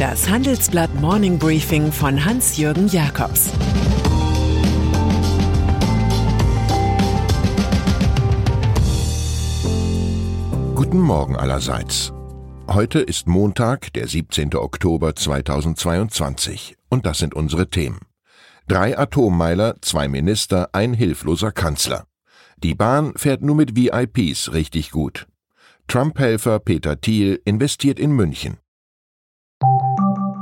Das Handelsblatt Morning Briefing von Hans-Jürgen Jakobs Guten Morgen allerseits. Heute ist Montag, der 17. Oktober 2022 und das sind unsere Themen. Drei Atommeiler, zwei Minister, ein hilfloser Kanzler. Die Bahn fährt nur mit VIPs richtig gut. Trump-Helfer Peter Thiel investiert in München.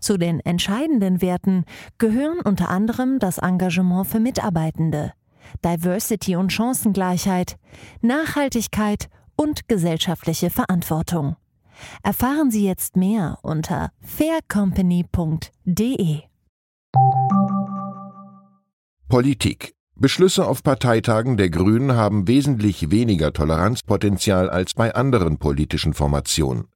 Zu den entscheidenden Werten gehören unter anderem das Engagement für Mitarbeitende, Diversity und Chancengleichheit, Nachhaltigkeit und gesellschaftliche Verantwortung. Erfahren Sie jetzt mehr unter faircompany.de. Politik. Beschlüsse auf Parteitagen der Grünen haben wesentlich weniger Toleranzpotenzial als bei anderen politischen Formationen.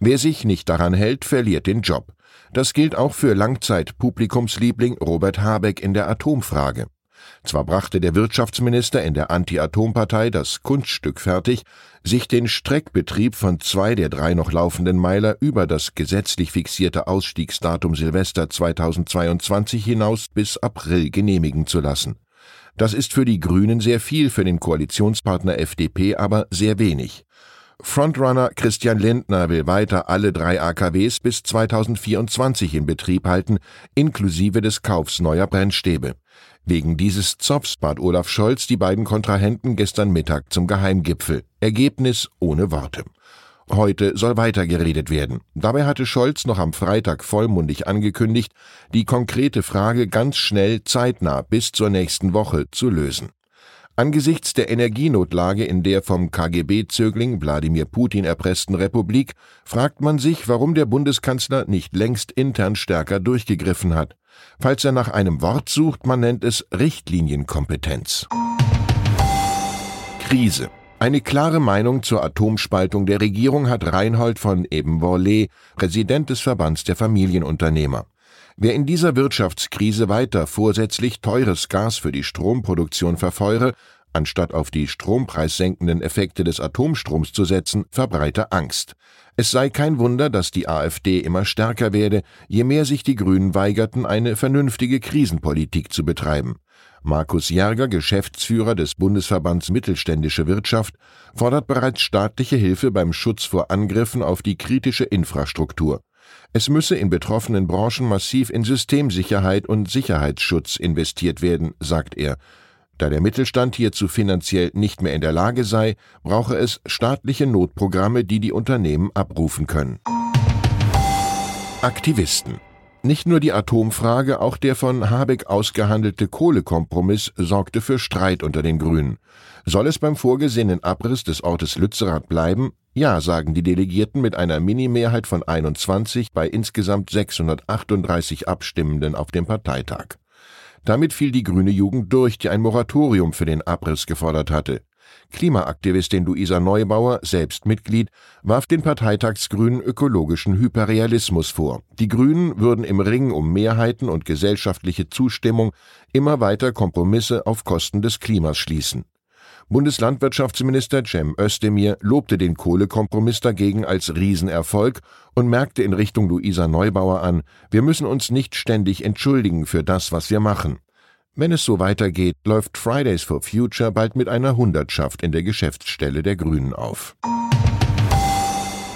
Wer sich nicht daran hält, verliert den Job. Das gilt auch für Langzeit-Publikumsliebling Robert Habeck in der Atomfrage. Zwar brachte der Wirtschaftsminister in der Anti-Atom-Partei das Kunststück fertig, sich den Streckbetrieb von zwei der drei noch laufenden Meiler über das gesetzlich fixierte Ausstiegsdatum Silvester 2022 hinaus bis April genehmigen zu lassen. Das ist für die Grünen sehr viel, für den Koalitionspartner FDP aber sehr wenig. Frontrunner Christian Lindner will weiter alle drei AKWs bis 2024 in Betrieb halten, inklusive des Kaufs neuer Brennstäbe. Wegen dieses Zopfs bat Olaf Scholz die beiden Kontrahenten gestern Mittag zum Geheimgipfel. Ergebnis ohne Worte. Heute soll weitergeredet werden. Dabei hatte Scholz noch am Freitag vollmundig angekündigt, die konkrete Frage ganz schnell zeitnah bis zur nächsten Woche zu lösen. Angesichts der Energienotlage in der vom KGB-Zögling Wladimir Putin erpressten Republik fragt man sich, warum der Bundeskanzler nicht längst intern stärker durchgegriffen hat. Falls er nach einem Wort sucht, man nennt es Richtlinienkompetenz. Krise. Eine klare Meinung zur Atomspaltung der Regierung hat Reinhold von Ebenvorlee, Präsident des Verbands der Familienunternehmer. Wer in dieser Wirtschaftskrise weiter vorsätzlich teures Gas für die Stromproduktion verfeuere, anstatt auf die strompreissenkenden Effekte des Atomstroms zu setzen, verbreite Angst. Es sei kein Wunder, dass die AfD immer stärker werde, je mehr sich die Grünen weigerten, eine vernünftige Krisenpolitik zu betreiben. Markus Järger, Geschäftsführer des Bundesverbands Mittelständische Wirtschaft, fordert bereits staatliche Hilfe beim Schutz vor Angriffen auf die kritische Infrastruktur. Es müsse in betroffenen Branchen massiv in Systemsicherheit und Sicherheitsschutz investiert werden, sagt er. Da der Mittelstand hierzu finanziell nicht mehr in der Lage sei, brauche es staatliche Notprogramme, die die Unternehmen abrufen können. Aktivisten. Nicht nur die Atomfrage, auch der von Habeck ausgehandelte Kohlekompromiss sorgte für Streit unter den Grünen. Soll es beim vorgesehenen Abriss des Ortes Lützerath bleiben? Ja, sagen die Delegierten mit einer Minimehrheit von 21 bei insgesamt 638 Abstimmenden auf dem Parteitag. Damit fiel die grüne Jugend durch, die ein Moratorium für den Abriss gefordert hatte. Klimaaktivistin Luisa Neubauer, selbst Mitglied, warf den Parteitagsgrünen ökologischen Hyperrealismus vor. Die Grünen würden im Ring um Mehrheiten und gesellschaftliche Zustimmung immer weiter Kompromisse auf Kosten des Klimas schließen. Bundeslandwirtschaftsminister Cem Özdemir lobte den Kohlekompromiss dagegen als Riesenerfolg und merkte in Richtung Luisa Neubauer an, wir müssen uns nicht ständig entschuldigen für das, was wir machen. Wenn es so weitergeht, läuft Fridays for Future bald mit einer Hundertschaft in der Geschäftsstelle der Grünen auf.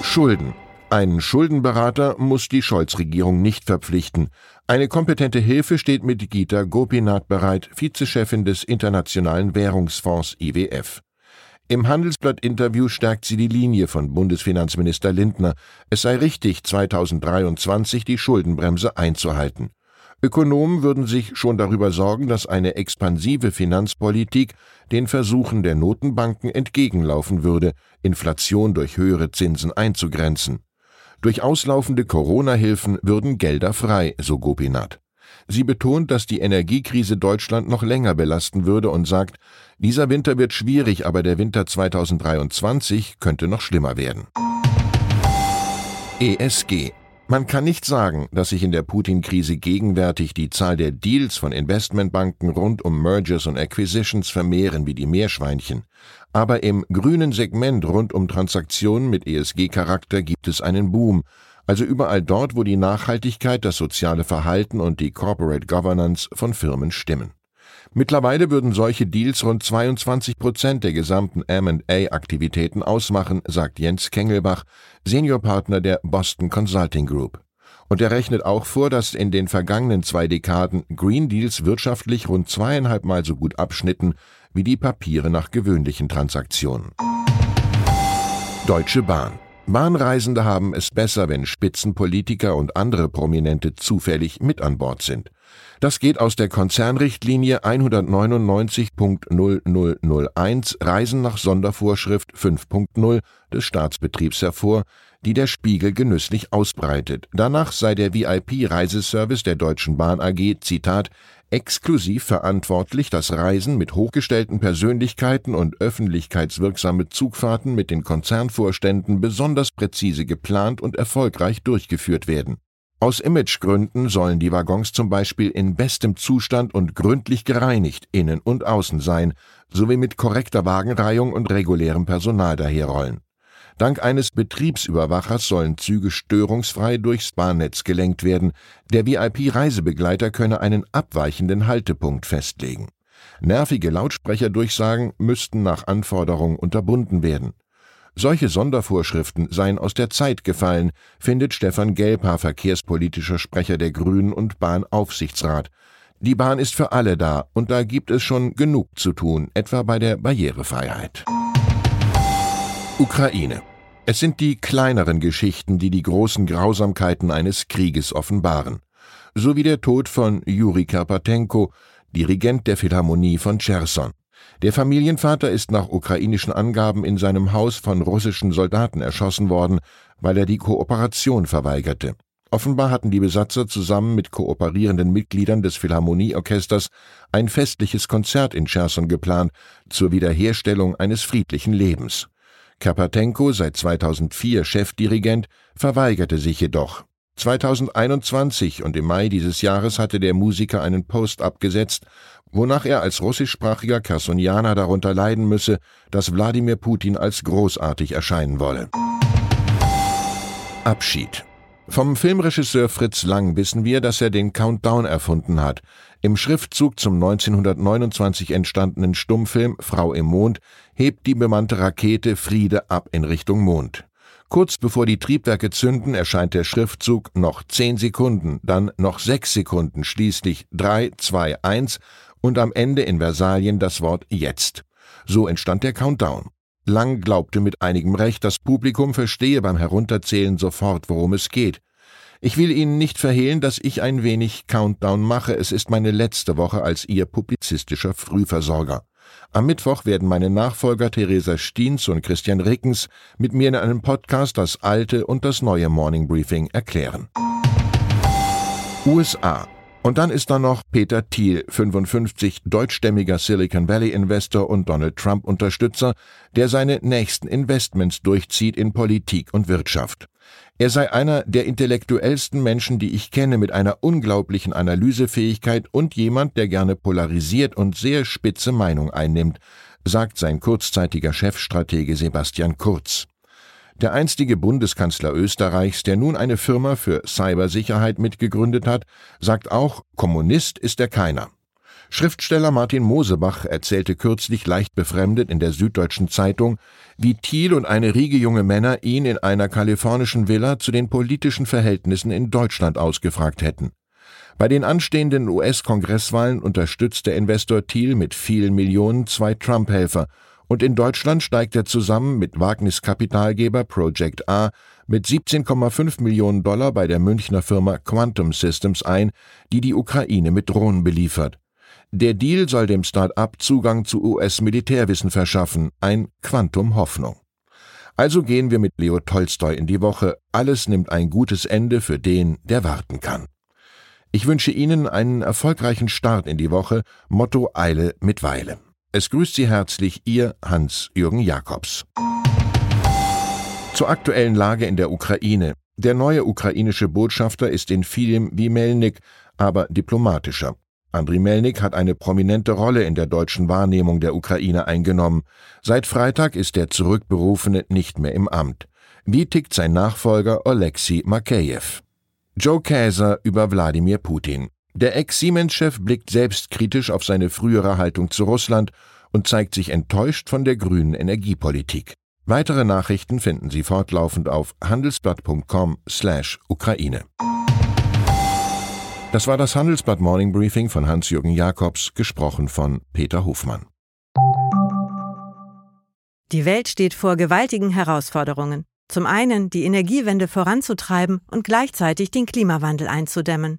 Schulden. Einen Schuldenberater muss die Scholz-Regierung nicht verpflichten. Eine kompetente Hilfe steht mit Gita Gopinath bereit, Vizechefin des Internationalen Währungsfonds IWF. Im Handelsblatt-Interview stärkt sie die Linie von Bundesfinanzminister Lindner. Es sei richtig, 2023 die Schuldenbremse einzuhalten. Ökonomen würden sich schon darüber sorgen, dass eine expansive Finanzpolitik den Versuchen der Notenbanken entgegenlaufen würde, Inflation durch höhere Zinsen einzugrenzen. Durch auslaufende Corona-Hilfen würden Gelder frei, so Gopinath. Sie betont, dass die Energiekrise Deutschland noch länger belasten würde und sagt, dieser Winter wird schwierig, aber der Winter 2023 könnte noch schlimmer werden. ESG man kann nicht sagen, dass sich in der Putin-Krise gegenwärtig die Zahl der Deals von Investmentbanken rund um Mergers und Acquisitions vermehren wie die Meerschweinchen. Aber im grünen Segment rund um Transaktionen mit ESG-Charakter gibt es einen Boom, also überall dort, wo die Nachhaltigkeit, das soziale Verhalten und die Corporate Governance von Firmen stimmen. Mittlerweile würden solche Deals rund 22 Prozent der gesamten M&A-Aktivitäten ausmachen, sagt Jens Kengelbach, Seniorpartner der Boston Consulting Group. Und er rechnet auch vor, dass in den vergangenen zwei Dekaden Green Deals wirtschaftlich rund zweieinhalb Mal so gut abschnitten wie die Papiere nach gewöhnlichen Transaktionen. Deutsche Bahn Bahnreisende haben es besser, wenn Spitzenpolitiker und andere Prominente zufällig mit an Bord sind. Das geht aus der Konzernrichtlinie 199.0001 Reisen nach Sondervorschrift 5.0 des Staatsbetriebs hervor, die der Spiegel genüsslich ausbreitet. Danach sei der VIP-Reiseservice der Deutschen Bahn AG, Zitat, exklusiv verantwortlich, das Reisen mit hochgestellten Persönlichkeiten und öffentlichkeitswirksame Zugfahrten mit den Konzernvorständen besonders präzise geplant und erfolgreich durchgeführt werden. Aus Imagegründen sollen die Waggons zum Beispiel in bestem Zustand und gründlich gereinigt innen und außen sein, sowie mit korrekter Wagenreihung und regulärem Personal daherrollen. Dank eines Betriebsüberwachers sollen Züge störungsfrei durchs Bahnnetz gelenkt werden. Der VIP-Reisebegleiter könne einen abweichenden Haltepunkt festlegen. Nervige Lautsprecherdurchsagen müssten nach Anforderung unterbunden werden. Solche Sondervorschriften seien aus der Zeit gefallen, findet Stefan Gelper, verkehrspolitischer Sprecher der Grünen und Bahnaufsichtsrat. Die Bahn ist für alle da und da gibt es schon genug zu tun, etwa bei der Barrierefreiheit. Ukraine. Es sind die kleineren Geschichten, die die großen Grausamkeiten eines Krieges offenbaren. So wie der Tod von Juri Karpatenko, Dirigent der Philharmonie von Cherson. Der Familienvater ist nach ukrainischen Angaben in seinem Haus von russischen Soldaten erschossen worden, weil er die Kooperation verweigerte. Offenbar hatten die Besatzer zusammen mit kooperierenden Mitgliedern des Philharmonieorchesters ein festliches Konzert in Cherson geplant zur Wiederherstellung eines friedlichen Lebens. Karpatenko, seit 2004 Chefdirigent, verweigerte sich jedoch. 2021 und im Mai dieses Jahres hatte der Musiker einen Post abgesetzt, wonach er als russischsprachiger Chersonianer darunter leiden müsse, dass Wladimir Putin als großartig erscheinen wolle. Abschied vom Filmregisseur Fritz Lang wissen wir, dass er den Countdown erfunden hat. Im Schriftzug zum 1929 entstandenen Stummfilm Frau im Mond hebt die bemannte Rakete Friede ab in Richtung Mond. Kurz bevor die Triebwerke zünden, erscheint der Schriftzug noch zehn Sekunden, dann noch sechs Sekunden, schließlich drei, zwei, eins und am Ende in Versalien das Wort Jetzt. So entstand der Countdown. Lang glaubte mit einigem Recht, das Publikum verstehe beim Herunterzählen sofort, worum es geht. Ich will Ihnen nicht verhehlen, dass ich ein wenig Countdown mache. Es ist meine letzte Woche als Ihr publizistischer Frühversorger. Am Mittwoch werden meine Nachfolger Theresa Stiens und Christian Rickens mit mir in einem Podcast das alte und das neue Morning Briefing erklären. USA und dann ist da noch Peter Thiel, 55, deutschstämmiger Silicon Valley Investor und Donald Trump Unterstützer, der seine nächsten Investments durchzieht in Politik und Wirtschaft. Er sei einer der intellektuellsten Menschen, die ich kenne, mit einer unglaublichen Analysefähigkeit und jemand, der gerne polarisiert und sehr spitze Meinung einnimmt, sagt sein kurzzeitiger Chefstratege Sebastian Kurz. Der einstige Bundeskanzler Österreichs, der nun eine Firma für Cybersicherheit mitgegründet hat, sagt auch, Kommunist ist er keiner. Schriftsteller Martin Mosebach erzählte kürzlich leicht befremdet in der Süddeutschen Zeitung, wie Thiel und eine Riege junge Männer ihn in einer kalifornischen Villa zu den politischen Verhältnissen in Deutschland ausgefragt hätten. Bei den anstehenden US-Kongresswahlen unterstützt der Investor Thiel mit vielen Millionen zwei Trump-Helfer und in Deutschland steigt er zusammen mit Wagniskapitalgeber Project A mit 17,5 Millionen Dollar bei der Münchner Firma Quantum Systems ein, die die Ukraine mit Drohnen beliefert. Der Deal soll dem Start-up Zugang zu US-Militärwissen verschaffen, ein Quantum Hoffnung. Also gehen wir mit Leo Tolstoi in die Woche. Alles nimmt ein gutes Ende für den, der warten kann. Ich wünsche Ihnen einen erfolgreichen Start in die Woche. Motto Eile mit Weile. Es grüßt Sie herzlich Ihr Hans-Jürgen Jakobs. Zur aktuellen Lage in der Ukraine. Der neue ukrainische Botschafter ist in vielem wie Melnik, aber diplomatischer. Andriy Melnik hat eine prominente Rolle in der deutschen Wahrnehmung der Ukraine eingenommen. Seit Freitag ist der Zurückberufene nicht mehr im Amt. Wie tickt sein Nachfolger Oleksiy Makeyev? Joe Käser über Wladimir Putin. Der Ex-Siemens-Chef blickt selbstkritisch auf seine frühere Haltung zu Russland und zeigt sich enttäuscht von der grünen Energiepolitik. Weitere Nachrichten finden Sie fortlaufend auf handelsblatt.com/Ukraine. Das war das Handelsblatt Morning Briefing von Hans-Jürgen Jakobs, gesprochen von Peter Hofmann. Die Welt steht vor gewaltigen Herausforderungen. Zum einen die Energiewende voranzutreiben und gleichzeitig den Klimawandel einzudämmen.